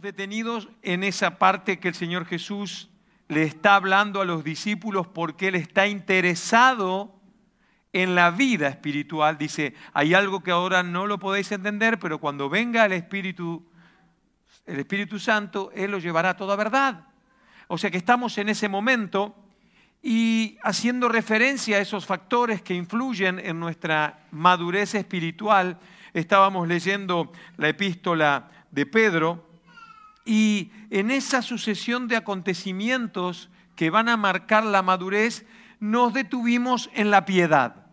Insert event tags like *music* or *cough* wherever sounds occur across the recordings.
detenidos en esa parte que el Señor Jesús le está hablando a los discípulos porque Él está interesado en la vida espiritual. Dice, hay algo que ahora no lo podéis entender, pero cuando venga el Espíritu, el Espíritu Santo, Él lo llevará a toda verdad. O sea que estamos en ese momento y haciendo referencia a esos factores que influyen en nuestra madurez espiritual, estábamos leyendo la epístola de Pedro y en esa sucesión de acontecimientos que van a marcar la madurez, nos detuvimos en la piedad.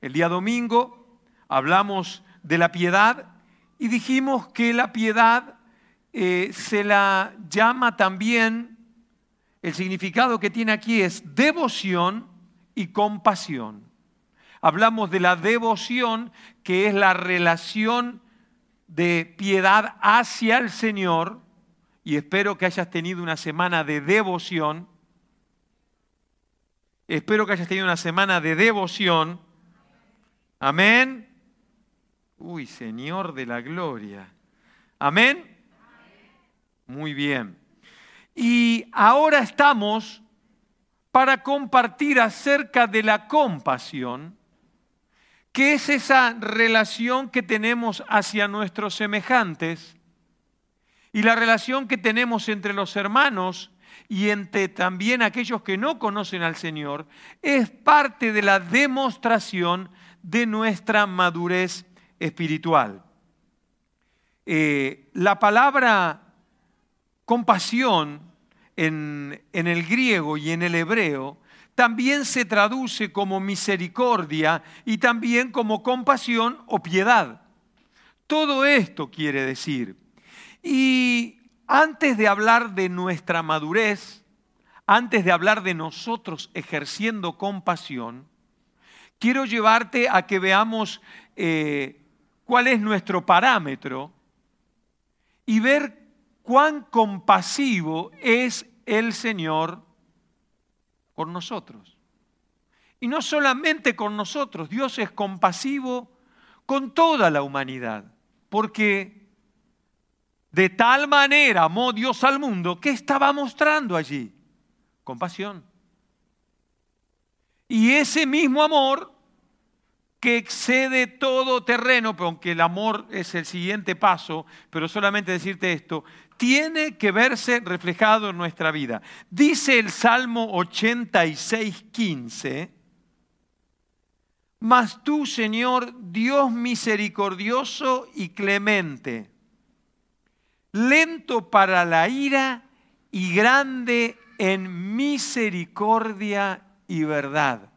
El día domingo hablamos de la piedad y dijimos que la piedad eh, se la llama también, el significado que tiene aquí es devoción y compasión. Hablamos de la devoción, que es la relación de piedad hacia el Señor y espero que hayas tenido una semana de devoción. Espero que hayas tenido una semana de devoción. Amén. Uy, Señor de la Gloria. Amén. Muy bien. Y ahora estamos para compartir acerca de la compasión ¿Qué es esa relación que tenemos hacia nuestros semejantes y la relación que tenemos entre los hermanos y entre también aquellos que no conocen al Señor? Es parte de la demostración de nuestra madurez espiritual. Eh, la palabra compasión en, en el griego y en el hebreo también se traduce como misericordia y también como compasión o piedad. Todo esto quiere decir. Y antes de hablar de nuestra madurez, antes de hablar de nosotros ejerciendo compasión, quiero llevarte a que veamos eh, cuál es nuestro parámetro y ver cuán compasivo es el Señor con nosotros. Y no solamente con nosotros, Dios es compasivo con toda la humanidad, porque de tal manera amó Dios al mundo que estaba mostrando allí compasión. Y ese mismo amor que excede todo terreno, aunque el amor es el siguiente paso, pero solamente decirte esto, tiene que verse reflejado en nuestra vida. Dice el Salmo 86, 15, mas tú, Señor, Dios misericordioso y clemente, lento para la ira y grande en misericordia y verdad.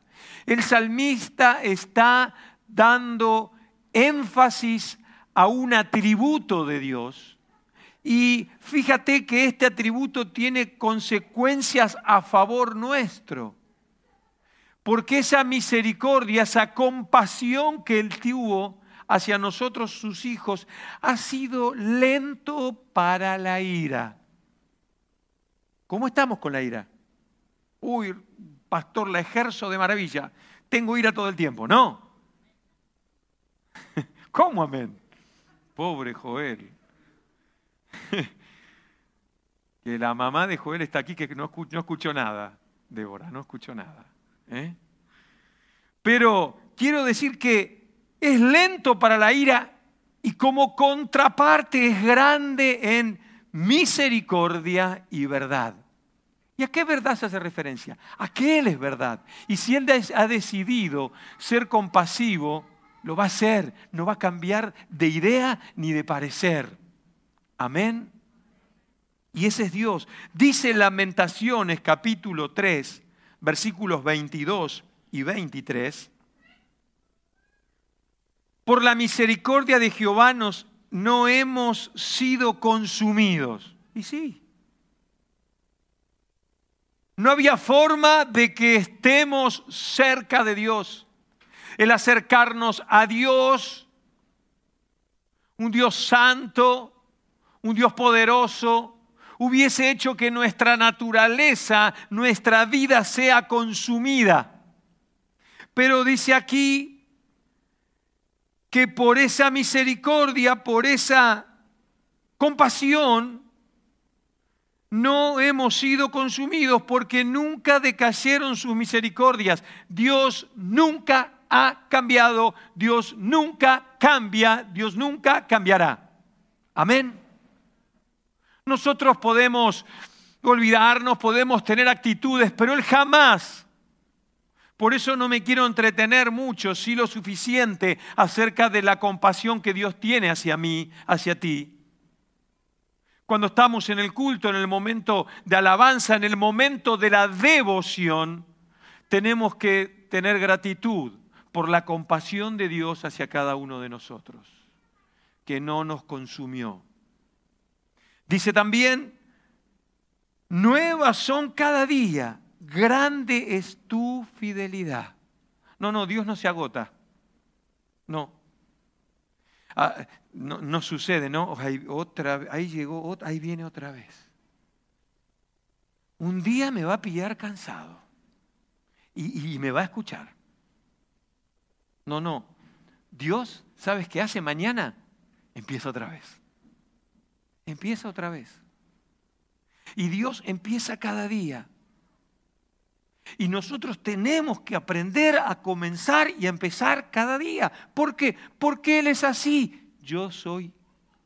El salmista está dando énfasis a un atributo de Dios y fíjate que este atributo tiene consecuencias a favor nuestro. Porque esa misericordia, esa compasión que Él tuvo hacia nosotros, sus hijos, ha sido lento para la ira. ¿Cómo estamos con la ira? Uy, pastor, la ejerzo de maravilla. Tengo ira todo el tiempo. No. *laughs* ¿Cómo amén? Pobre Joel. *laughs* que la mamá de Joel está aquí, que no, escuchó, nada, Débora, no escuchó nada. ¿eh? Pero quiero decir que es lento para la ira y como contraparte es grande en misericordia y verdad. ¿Y a qué verdad se hace referencia? A que Él es verdad. Y si Él ha decidido ser compasivo, lo va a hacer, no va a cambiar de idea ni de parecer. Amén. Y ese es Dios. Dice Lamentaciones capítulo 3, versículos 22 y 23. Por la misericordia de Jehová nos, no hemos sido consumidos. Y sí. No había forma de que estemos cerca de Dios. El acercarnos a Dios, un Dios santo, un Dios poderoso, hubiese hecho que nuestra naturaleza, nuestra vida sea consumida. Pero dice aquí que por esa misericordia, por esa compasión, no hemos sido consumidos porque nunca decayeron sus misericordias. Dios nunca ha cambiado, Dios nunca cambia, Dios nunca cambiará. Amén. Nosotros podemos olvidarnos, podemos tener actitudes, pero Él jamás. Por eso no me quiero entretener mucho, si lo suficiente, acerca de la compasión que Dios tiene hacia mí, hacia ti. Cuando estamos en el culto, en el momento de alabanza, en el momento de la devoción, tenemos que tener gratitud por la compasión de Dios hacia cada uno de nosotros, que no nos consumió. Dice también, nuevas son cada día, grande es tu fidelidad. No, no, Dios no se agota. No. Ah, no, sucede, ¿no? Ahí, otra, ahí llegó, ahí viene otra vez. Un día me va a pillar cansado y, y me va a escuchar. No, no. Dios, ¿sabes qué hace mañana? Empieza otra vez. Empieza otra vez. Y Dios empieza cada día. Y nosotros tenemos que aprender a comenzar y a empezar cada día. ¿Por qué? Porque Él es así. Yo soy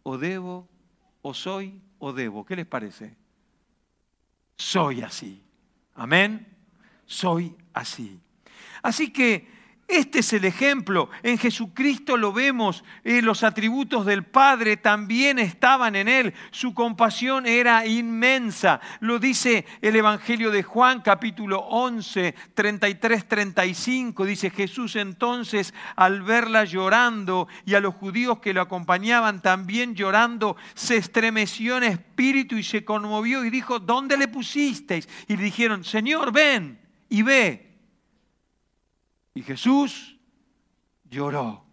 o debo, o soy o debo. ¿Qué les parece? Soy así. Amén. Soy así. Así que este es el ejemplo. En Jesucristo lo vemos. Eh, los atributos del Padre también estaban en Él. Su compasión era inmensa. Lo dice el Evangelio de Juan capítulo 11, 33, 35. Dice Jesús entonces al verla llorando y a los judíos que lo acompañaban también llorando, se estremeció en espíritu y se conmovió y dijo, ¿dónde le pusisteis? Y le dijeron, Señor, ven y ve. Y Jesús lloró.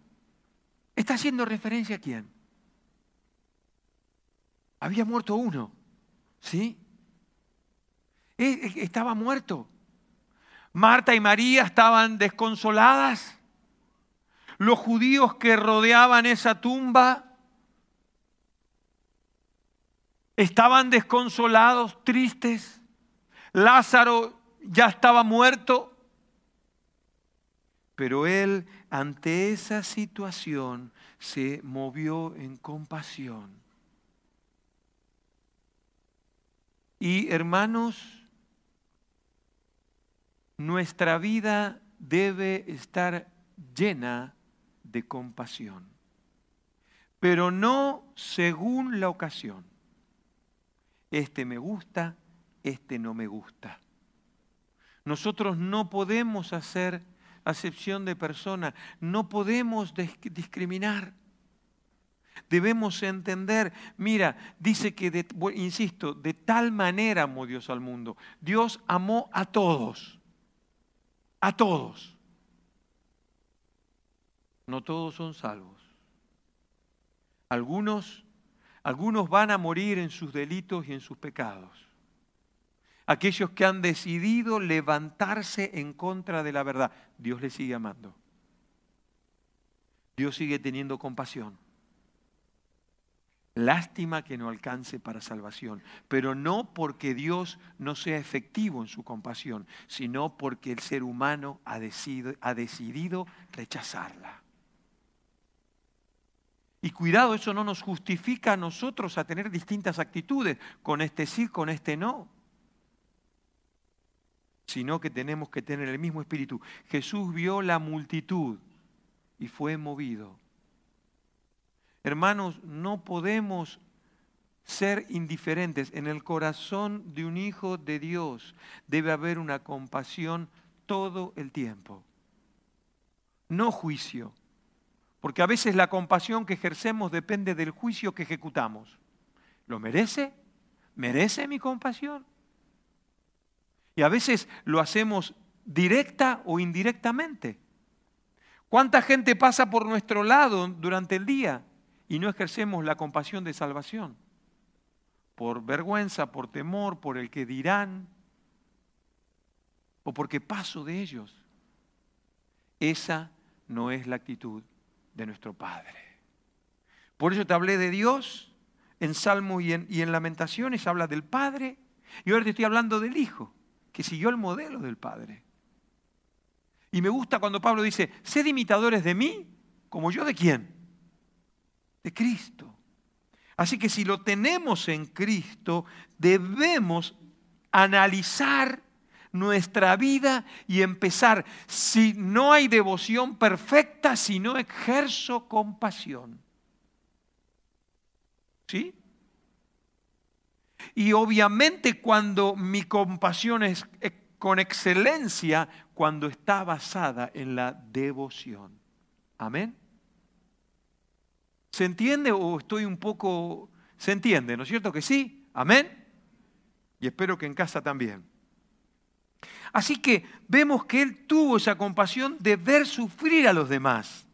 ¿Está haciendo referencia a quién? Había muerto uno, ¿sí? E, e, estaba muerto. Marta y María estaban desconsoladas. Los judíos que rodeaban esa tumba estaban desconsolados, tristes. Lázaro ya estaba muerto. Pero él ante esa situación se movió en compasión. Y hermanos, nuestra vida debe estar llena de compasión, pero no según la ocasión. Este me gusta, este no me gusta. Nosotros no podemos hacer acepción de persona. No podemos discriminar. Debemos entender, mira, dice que, insisto, de tal manera amó Dios al mundo. Dios amó a todos, a todos. No todos son salvos. Algunos, algunos van a morir en sus delitos y en sus pecados aquellos que han decidido levantarse en contra de la verdad. Dios les sigue amando. Dios sigue teniendo compasión. Lástima que no alcance para salvación, pero no porque Dios no sea efectivo en su compasión, sino porque el ser humano ha decidido, ha decidido rechazarla. Y cuidado, eso no nos justifica a nosotros a tener distintas actitudes, con este sí, con este no sino que tenemos que tener el mismo espíritu. Jesús vio la multitud y fue movido. Hermanos, no podemos ser indiferentes. En el corazón de un hijo de Dios debe haber una compasión todo el tiempo. No juicio, porque a veces la compasión que ejercemos depende del juicio que ejecutamos. ¿Lo merece? ¿Merece mi compasión? Y a veces lo hacemos directa o indirectamente. ¿Cuánta gente pasa por nuestro lado durante el día y no ejercemos la compasión de salvación? Por vergüenza, por temor, por el que dirán, o porque paso de ellos. Esa no es la actitud de nuestro Padre. Por eso te hablé de Dios en Salmos y en, y en Lamentaciones habla del Padre, y ahora te estoy hablando del Hijo, que siguió el modelo del Padre. Y me gusta cuando Pablo dice, sed imitadores de mí, como yo de quién? De Cristo. Así que si lo tenemos en Cristo, debemos analizar nuestra vida y empezar, si no hay devoción perfecta, si no ejerzo compasión. ¿Sí? Y obviamente cuando mi compasión es con excelencia, cuando está basada en la devoción. Amén. ¿Se entiende o estoy un poco... ¿Se entiende? ¿No es cierto que sí? Amén. Y espero que en casa también. Así que vemos que él tuvo esa compasión de ver sufrir a los demás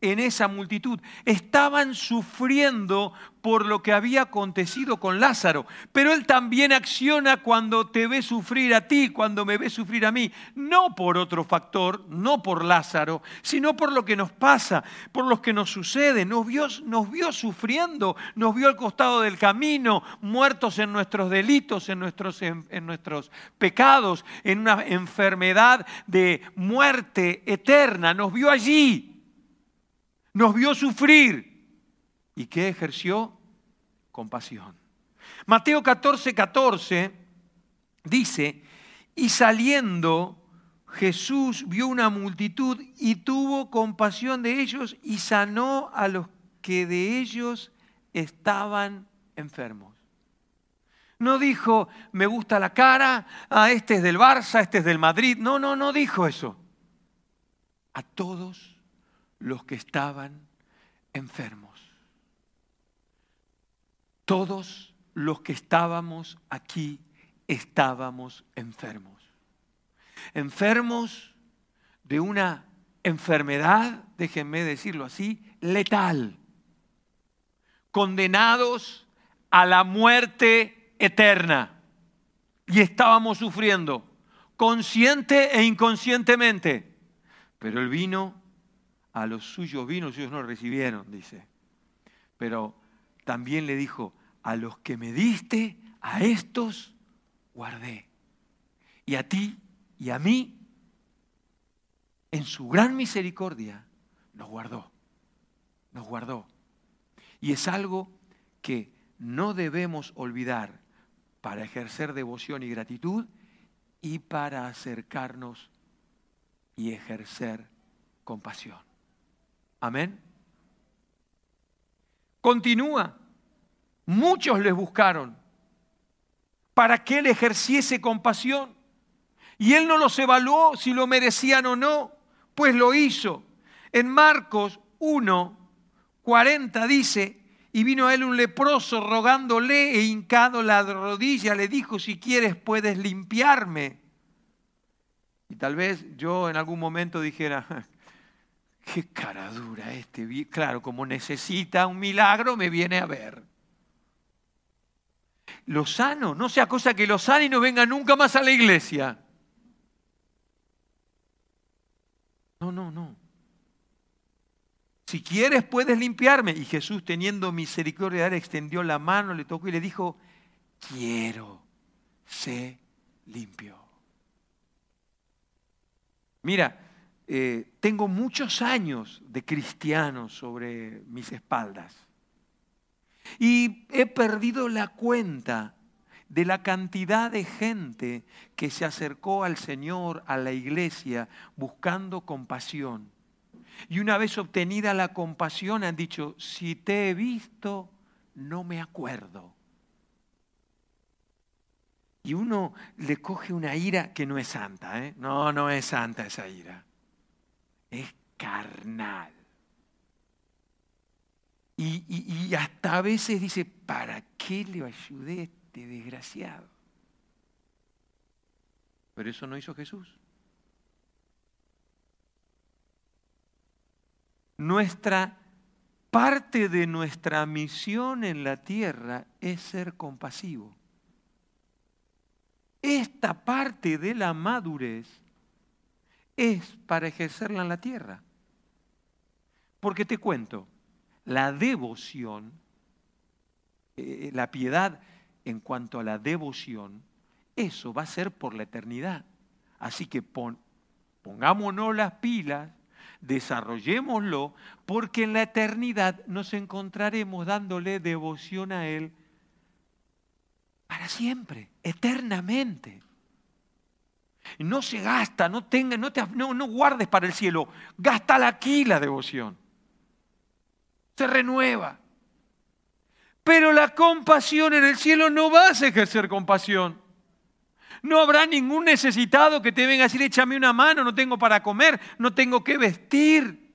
en esa multitud. Estaban sufriendo por lo que había acontecido con Lázaro, pero Él también acciona cuando te ve sufrir a ti, cuando me ve sufrir a mí, no por otro factor, no por Lázaro, sino por lo que nos pasa, por lo que nos sucede. Nos vio, nos vio sufriendo, nos vio al costado del camino, muertos en nuestros delitos, en nuestros, en nuestros pecados, en una enfermedad de muerte eterna, nos vio allí nos vio sufrir. ¿Y qué ejerció? Compasión. Mateo 14, 14 dice, y saliendo Jesús vio una multitud y tuvo compasión de ellos y sanó a los que de ellos estaban enfermos. No dijo, me gusta la cara, ah, este es del Barça, este es del Madrid. No, no, no dijo eso. A todos los que estaban enfermos. Todos los que estábamos aquí estábamos enfermos. Enfermos de una enfermedad, déjenme decirlo así, letal. Condenados a la muerte eterna. Y estábamos sufriendo, consciente e inconscientemente. Pero el vino a los suyos vino, ellos no recibieron, dice. Pero también le dijo, a los que me diste, a estos guardé. Y a ti y a mí, en su gran misericordia, nos guardó. Nos guardó. Y es algo que no debemos olvidar para ejercer devoción y gratitud y para acercarnos y ejercer compasión. Amén. Continúa. Muchos les buscaron para que él ejerciese compasión. Y él no los evaluó si lo merecían o no, pues lo hizo. En Marcos 1, 40 dice, y vino a él un leproso rogándole e hincado la rodilla, le dijo, si quieres puedes limpiarme. Y tal vez yo en algún momento dijera, qué cara dura este. Claro, como necesita un milagro, me viene a ver. Lo sano, no sea cosa que lo sane y no venga nunca más a la iglesia. No, no, no. Si quieres puedes limpiarme. Y Jesús, teniendo misericordia, extendió la mano, le tocó y le dijo, quiero, sé limpio. Mira, eh, tengo muchos años de cristiano sobre mis espaldas y he perdido la cuenta de la cantidad de gente que se acercó al Señor, a la iglesia, buscando compasión. Y una vez obtenida la compasión han dicho, si te he visto, no me acuerdo. Y uno le coge una ira que no es santa, ¿eh? No, no es santa esa ira es carnal. Y, hasta a veces dice, ¿para qué le ayudé a este desgraciado? Pero eso no hizo Jesús. Nuestra parte de nuestra misión en la tierra es ser compasivo. Esta parte de la madurez es para ejercerla en la tierra. Porque te cuento, la devoción, eh, la piedad en cuanto a la devoción, eso va a ser por la eternidad. Así que pongámonos las pilas, desarrollémoslo, porque en la eternidad nos encontraremos dándole devoción a Él para siempre, eternamente. No se gasta, no, tenga, no, te, no, no guardes para el cielo, gasta aquí la devoción. Se renueva. Pero la compasión en el cielo no vas a ejercer compasión. No habrá ningún necesitado que te venga a decir, échame una mano, no tengo para comer, no tengo que vestir.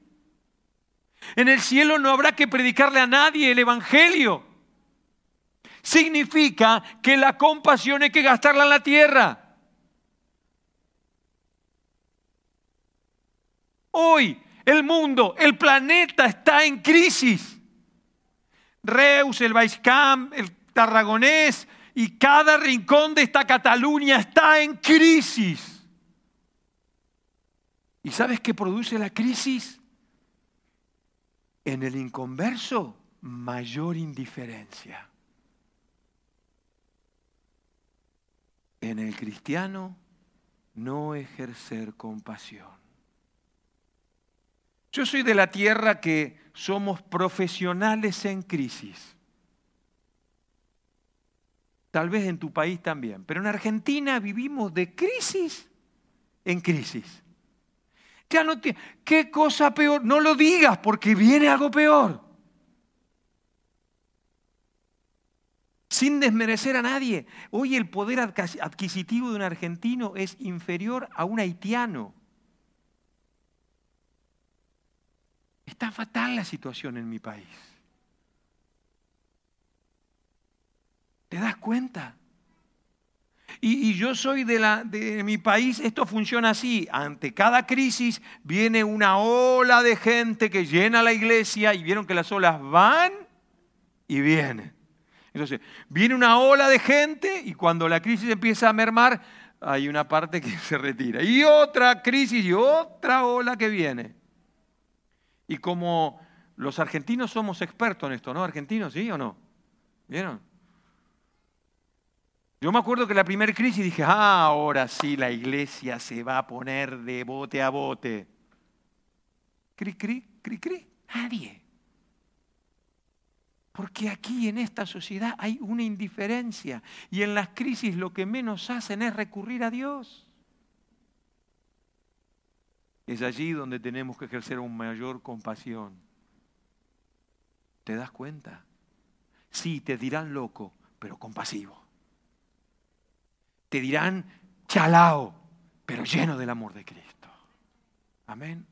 En el cielo no habrá que predicarle a nadie el Evangelio. Significa que la compasión hay que gastarla en la tierra. Hoy el mundo, el planeta está en crisis. Reus, el Baiscamp, el Tarragonés y cada rincón de esta Cataluña está en crisis. ¿Y sabes qué produce la crisis? En el inconverso, mayor indiferencia. En el cristiano, no ejercer compasión. Yo soy de la tierra que somos profesionales en crisis. Tal vez en tu país también, pero en Argentina vivimos de crisis en crisis. Ya no te, ¿Qué cosa peor? No lo digas porque viene algo peor. Sin desmerecer a nadie. Hoy el poder adquisitivo de un argentino es inferior a un haitiano. Está fatal la situación en mi país. ¿Te das cuenta? Y, yo soy de, la, de mi país, esto funciona así. Ante cada crisis viene una ola de gente que llena la iglesia y vieron que las olas van y vienen. Entonces, viene una ola de gente y cuando la crisis empieza a mermar, hay una parte que *laughs* se retira. Y otra crisis y otra ola que viene. Y como los argentinos somos expertos en esto, ¿no? ¿Argentinos sí o no? ¿Vieron? Yo me acuerdo que la primera crisis dije, ah, ahora sí la iglesia se va a poner de bote a bote. Cri, cri, cri, cri. Nadie. Porque aquí en esta sociedad hay una indiferencia y en las crisis lo que menos hacen es recurrir a Dios. Es allí donde tenemos que ejercer una mayor compasión. ¿Te das cuenta? Sí, te dirán loco, pero compasivo. Te dirán chalao, pero lleno del amor de Cristo. Amén.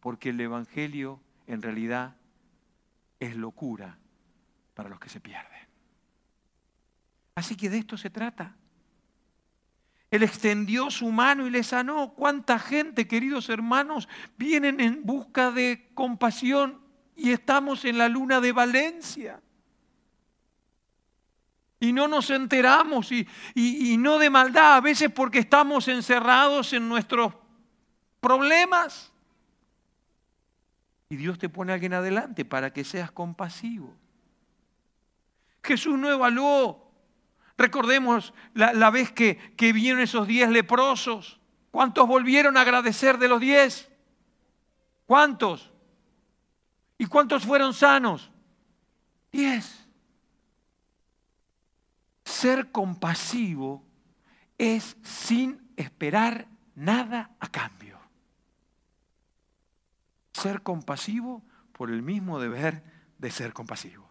Porque el Evangelio en realidad es locura para los que se pierden. Así que de esto se trata. Él extendió su mano y le sanó. ¿Cuánta gente, queridos hermanos, vienen en busca de compasión y estamos en la luna de Valencia? Y no nos enteramos y, y no de maldad, a veces porque estamos encerrados en nuestros problemas. Y Dios te pone a alguien adelante para que seas compasivo. Jesús no evaluó Recordemos la, vez que, que vinieron esos diez leprosos. ¿Cuántos volvieron a agradecer de los diez? ¿Cuántos? ¿Y cuántos fueron sanos? Diez. Ser compasivo es sin esperar nada a cambio. Ser compasivo por el mismo deber de ser compasivo.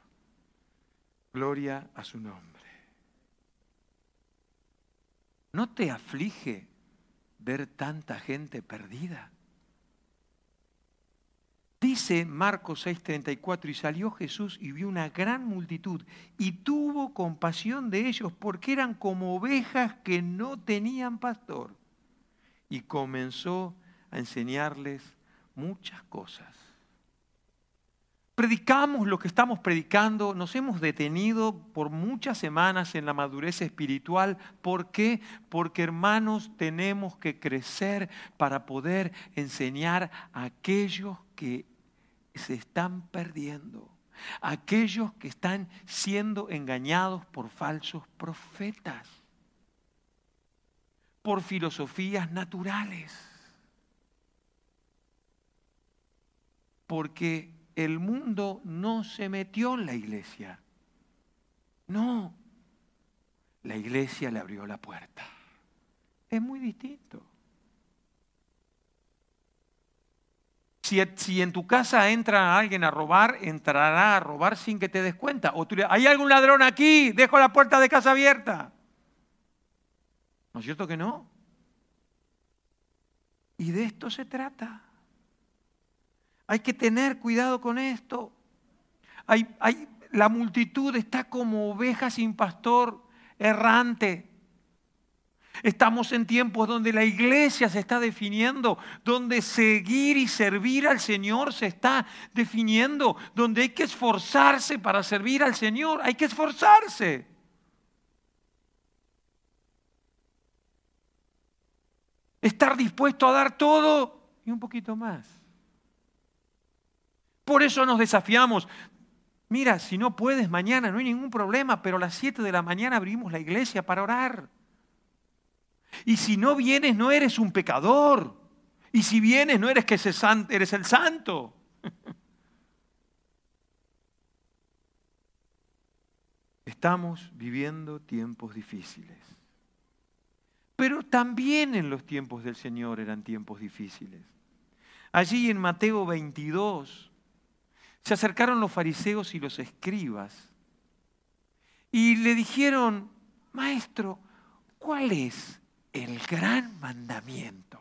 Gloria a su nombre. ¿No te aflige ver tanta gente perdida? Dice Marcos 6:34, y salió Jesús y vio una gran multitud y tuvo compasión de ellos porque eran como ovejas que no tenían pastor. Y comenzó a enseñarles muchas cosas predicamos lo que estamos predicando, nos hemos detenido por muchas semanas en la madurez espiritual. ¿Por qué? Porque hermanos tenemos que crecer para poder enseñar a aquellos que se están perdiendo. aquellos que están siendo engañados por falsos profetas, por filosofías naturales, porque el mundo no se metió en la iglesia. No, la iglesia le abrió la puerta. Es muy distinto. Si, en tu casa entra alguien a robar, entrará a robar sin que te des cuenta. O tú le, hay algún ladrón aquí, dejo la puerta de casa abierta. ¿No es cierto que no? Y de esto se trata. Hay que tener cuidado con esto. Hay, hay, la multitud está como oveja sin pastor, errante. Estamos en tiempos donde la iglesia se está definiendo, donde seguir y servir al Señor se está definiendo, donde hay que esforzarse para servir al Señor, hay que esforzarse. Estar dispuesto a dar todo y un poquito más. Por eso nos desafiamos. Mira, si no puedes mañana, no hay ningún problema, pero a las 7 de la mañana abrimos la iglesia para orar. Y si no vienes, no eres un pecador. Y si vienes, no eres que eres el santo. *laughs* Estamos viviendo tiempos difíciles. Pero también en los tiempos del Señor eran tiempos difíciles. Allí en Mateo 22 se acercaron los fariseos y los escribas y le dijeron, maestro, ¿cuál es el gran mandamiento.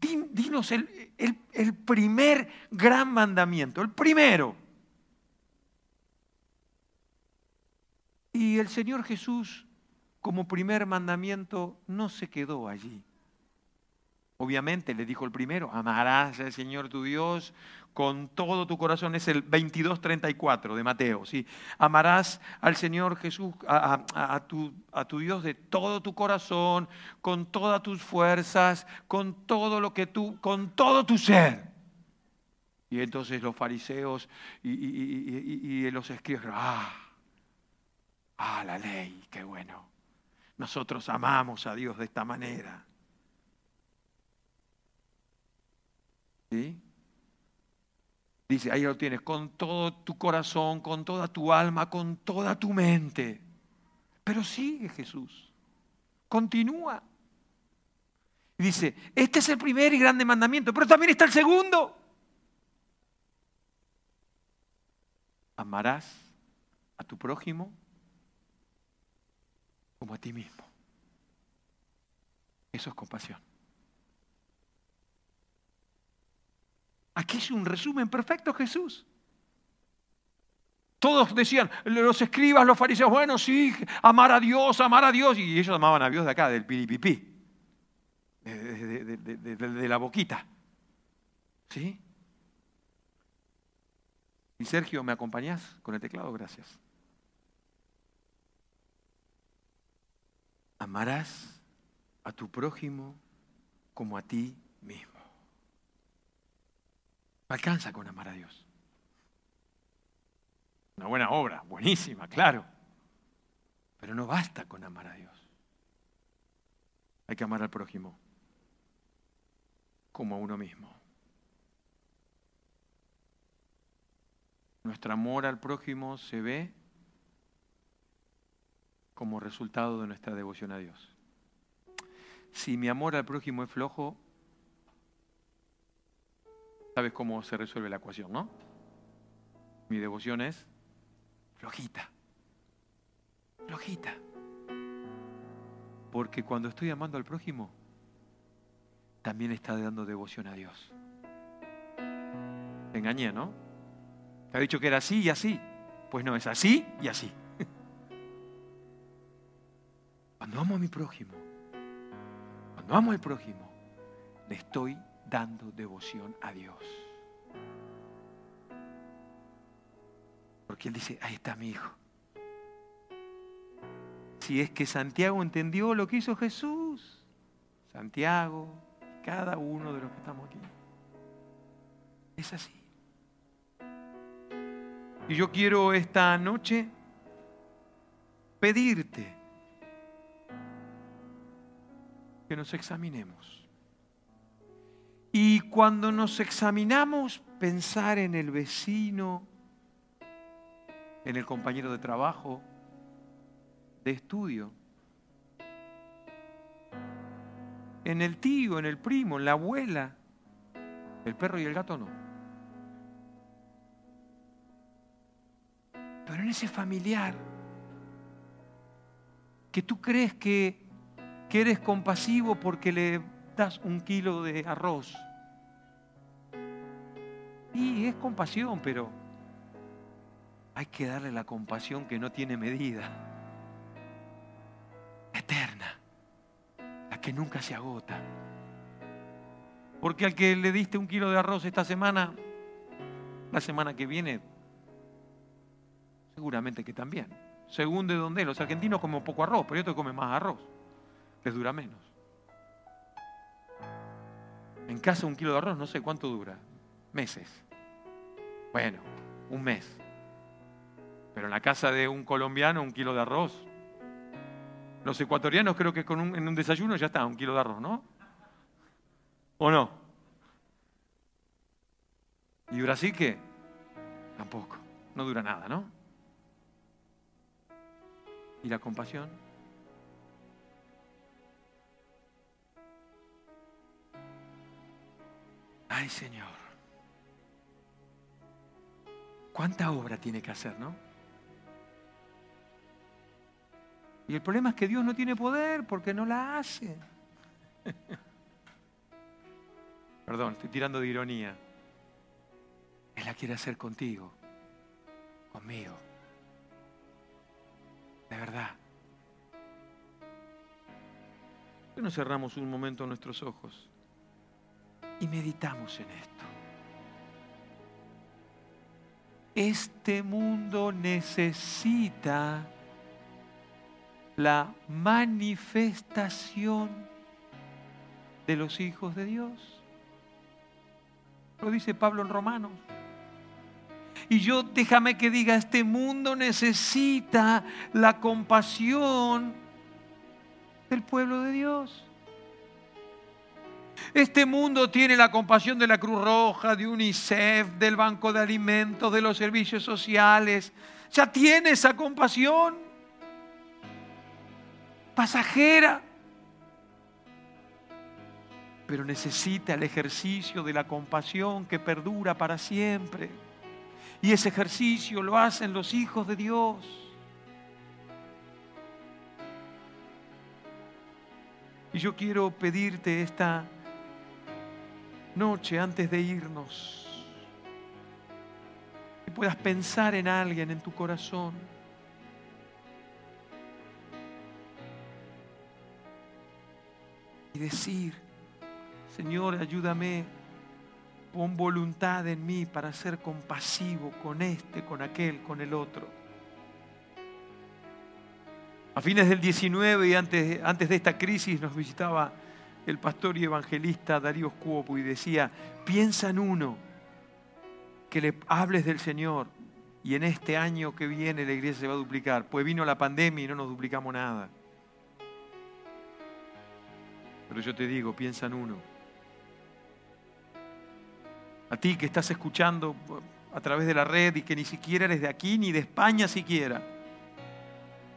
Dinos el, el, primer gran mandamiento, el primero. Y el Señor Jesús, como primer mandamiento, no se quedó allí. Obviamente le dijo el primero, amarás al Señor tu Dios con todo tu corazón. Es el 22.34 de Mateo. ¿sí? Amarás al Señor Jesús, a, tu, a tu Dios de todo tu corazón, con todas tus fuerzas, con todo lo que tú, con todo tu ser. Y entonces los fariseos y, y los escribas, ah, ah, la ley, qué bueno. Nosotros amamos a Dios de esta manera. Dice, ahí lo tienes, con todo tu corazón, con toda tu alma, con toda tu mente. Pero sigue Jesús, continúa. Y dice, este es el primer y grande mandamiento, pero también está el segundo. Amarás a tu prójimo como a ti mismo. Eso es compasión. Aquí es un resumen perfecto Jesús. Todos decían, los escribas, los fariseos, bueno, sí, amar a Dios, amar a Dios. Y ellos amaban a Dios de acá, del piripipí, de, la boquita. ¿Sí? Y Sergio, ¿me acompañás con el teclado? Gracias. Amarás a tu prójimo como a ti mismo alcanza con amar a Dios. Una buena obra, buenísima, claro. Pero no basta con amar a Dios. Hay que amar al prójimo como a uno mismo. Nuestro amor al prójimo se ve como resultado de nuestra devoción a Dios. Si mi amor al prójimo es flojo, Sabes cómo se resuelve la ecuación, ¿no? Mi devoción es flojita. Flojita. Porque cuando estoy amando al prójimo, también está dando devoción a Dios. Te engañé, ¿no? Te ha dicho que era así y así. Pues no, es así y así. *laughs* Cuando amo a mi prójimo, cuando amo al prójimo, le estoy dando devoción a Dios. Porque Él dice, ahí está mi hijo. Si es que Santiago entendió lo que hizo Jesús, Santiago, cada uno de los que estamos aquí, es así. Y yo quiero esta noche pedirte que nos examinemos. Y cuando nos examinamos, pensar en el vecino, en el compañero de trabajo, de estudio, en el tío, en el primo, en la abuela, el perro y el gato no. Pero en ese familiar que tú crees que, que eres compasivo porque le das un kilo de arroz. Y es compasión, pero hay que darle la compasión que no tiene medida. Eterna. La que nunca se agota. Porque al que le diste un kilo de arroz esta semana, la semana que viene, seguramente que también. Según de dónde, los argentinos comen poco arroz, pero otros comen más arroz. Les dura menos. En casa un kilo de arroz no sé cuánto dura. Meses. Bueno, un mes. Pero en la casa de un colombiano un kilo de arroz. Los ecuatorianos creo que con en un desayuno ya está, un kilo de arroz, ¿no? ¿O no? ¿Y Brasil qué? Tampoco. No dura nada, ¿no? ¿Y la compasión? Ay, Señor. ¿Cuánta obra tiene que hacer, no? Y el problema es que Dios no tiene poder porque no la hace. *laughs* Perdón, estoy tirando de ironía. Él la quiere hacer contigo, conmigo. De verdad. ¿Por qué no cerramos un momento nuestros ojos y meditamos en esto? Este mundo necesita la manifestación de los hijos de Dios. Lo dice Pablo en Romanos. Y yo déjame que diga, este mundo necesita la compasión del pueblo de Dios. Este mundo tiene la compasión de la Cruz Roja, de UNICEF, del Banco de Alimentos, de los servicios sociales. Ya tiene esa compasión pasajera, pero necesita el ejercicio de la compasión que perdura para siempre. Y ese ejercicio lo hacen los hijos de Dios. Y yo quiero pedirte esta noche antes de irnos, que puedas pensar en alguien en tu corazón. Y decir, Señor, ayúdame, pon voluntad en mí para ser compasivo con este, con aquel, con el otro. A fines del 19 y antes, antes de esta crisis nos visitaba el pastor y evangelista Darío Cuopo y decía, piensa en uno, que le hables del Señor y en este año que viene la iglesia se va a duplicar, pues vino la pandemia y no nos duplicamos nada. Pero yo te digo, piensa en uno. A ti que estás escuchando a través de la red y que ni siquiera eres de aquí ni de España siquiera.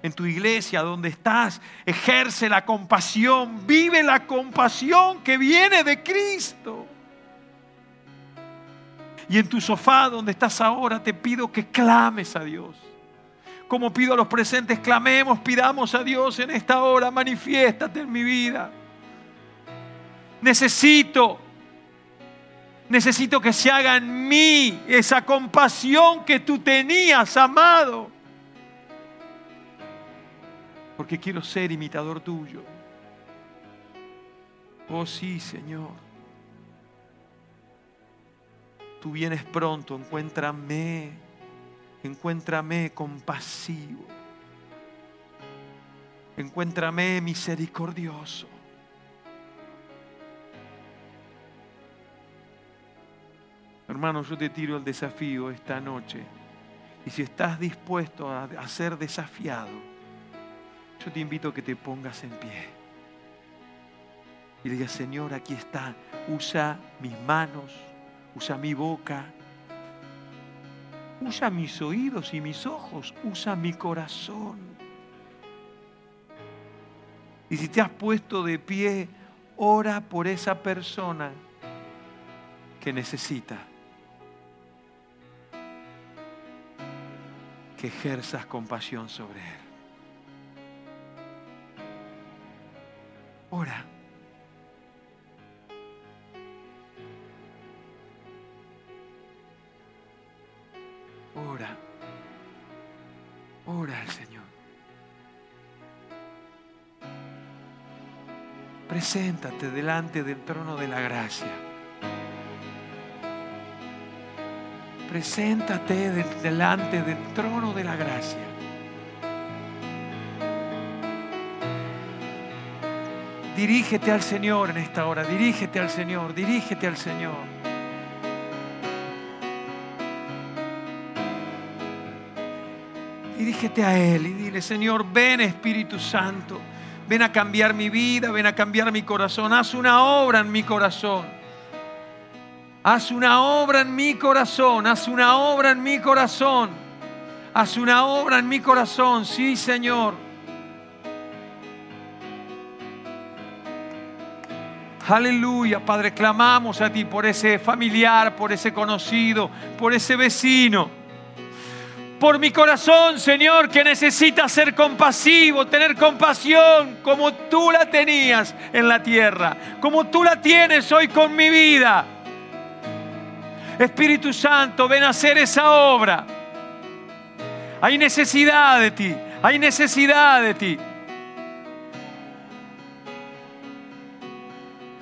En tu iglesia, donde estás, ejerce la compasión, vive la compasión que viene de Cristo. Y en tu sofá donde estás ahora, te pido que clames a Dios. Como pido a los presentes, clamemos, pidamos a Dios en esta hora, manifiéstate en mi vida. Necesito, necesito que se haga en mí esa compasión que tú tenías, amado. Porque quiero ser imitador tuyo. Oh sí, Señor. Tú vienes pronto, encuéntrame, encuéntrame compasivo. Encuéntrame misericordioso. Hermano, yo te tiro el desafío esta noche Y si estás dispuesto a, a ser desafiado, yo te invito a que te pongas en pie. Y digas, Señor, aquí está, usa mis manos, usa mi boca, usa mis oídos y mis ojos, usa mi corazón. Y si te has puesto de pie, ora por esa persona que necesita que ejerzas compasión sobre él. Ora. Ora. Ora al Señor. Preséntate delante del trono de la gracia. Preséntate delante del trono de la gracia. Dirígete al Señor en esta hora, dirígete al Señor, dirígete al Señor. Dirígete a Él y dile, Señor, ven Espíritu Santo, ven a cambiar mi vida, ven a cambiar mi corazón, haz una obra en mi corazón. Haz una obra en mi corazón, haz una obra en mi corazón, haz una obra en mi corazón, sí Señor. Aleluya, Padre, clamamos a ti por ese familiar, por ese conocido, por ese vecino. Por mi corazón, Señor, que necesita ser compasivo, tener compasión como tú la tenías en la tierra, como tú la tienes hoy con mi vida. Espíritu Santo, ven a hacer esa obra. Hay necesidad de ti, hay necesidad de ti.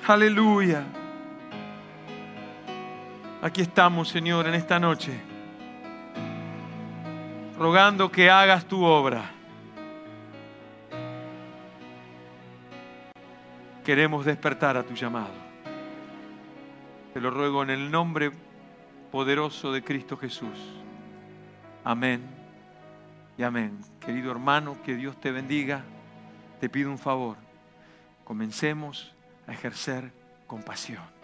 Aleluya. Aquí estamos, Señor, en esta noche, rogando que hagas tu obra. Queremos despertar a tu llamado. Te lo ruego en el nombre poderoso de Cristo Jesús. Amén y amén. Querido hermano, que Dios te bendiga. Te pido un favor. Comencemos ejercer compasión.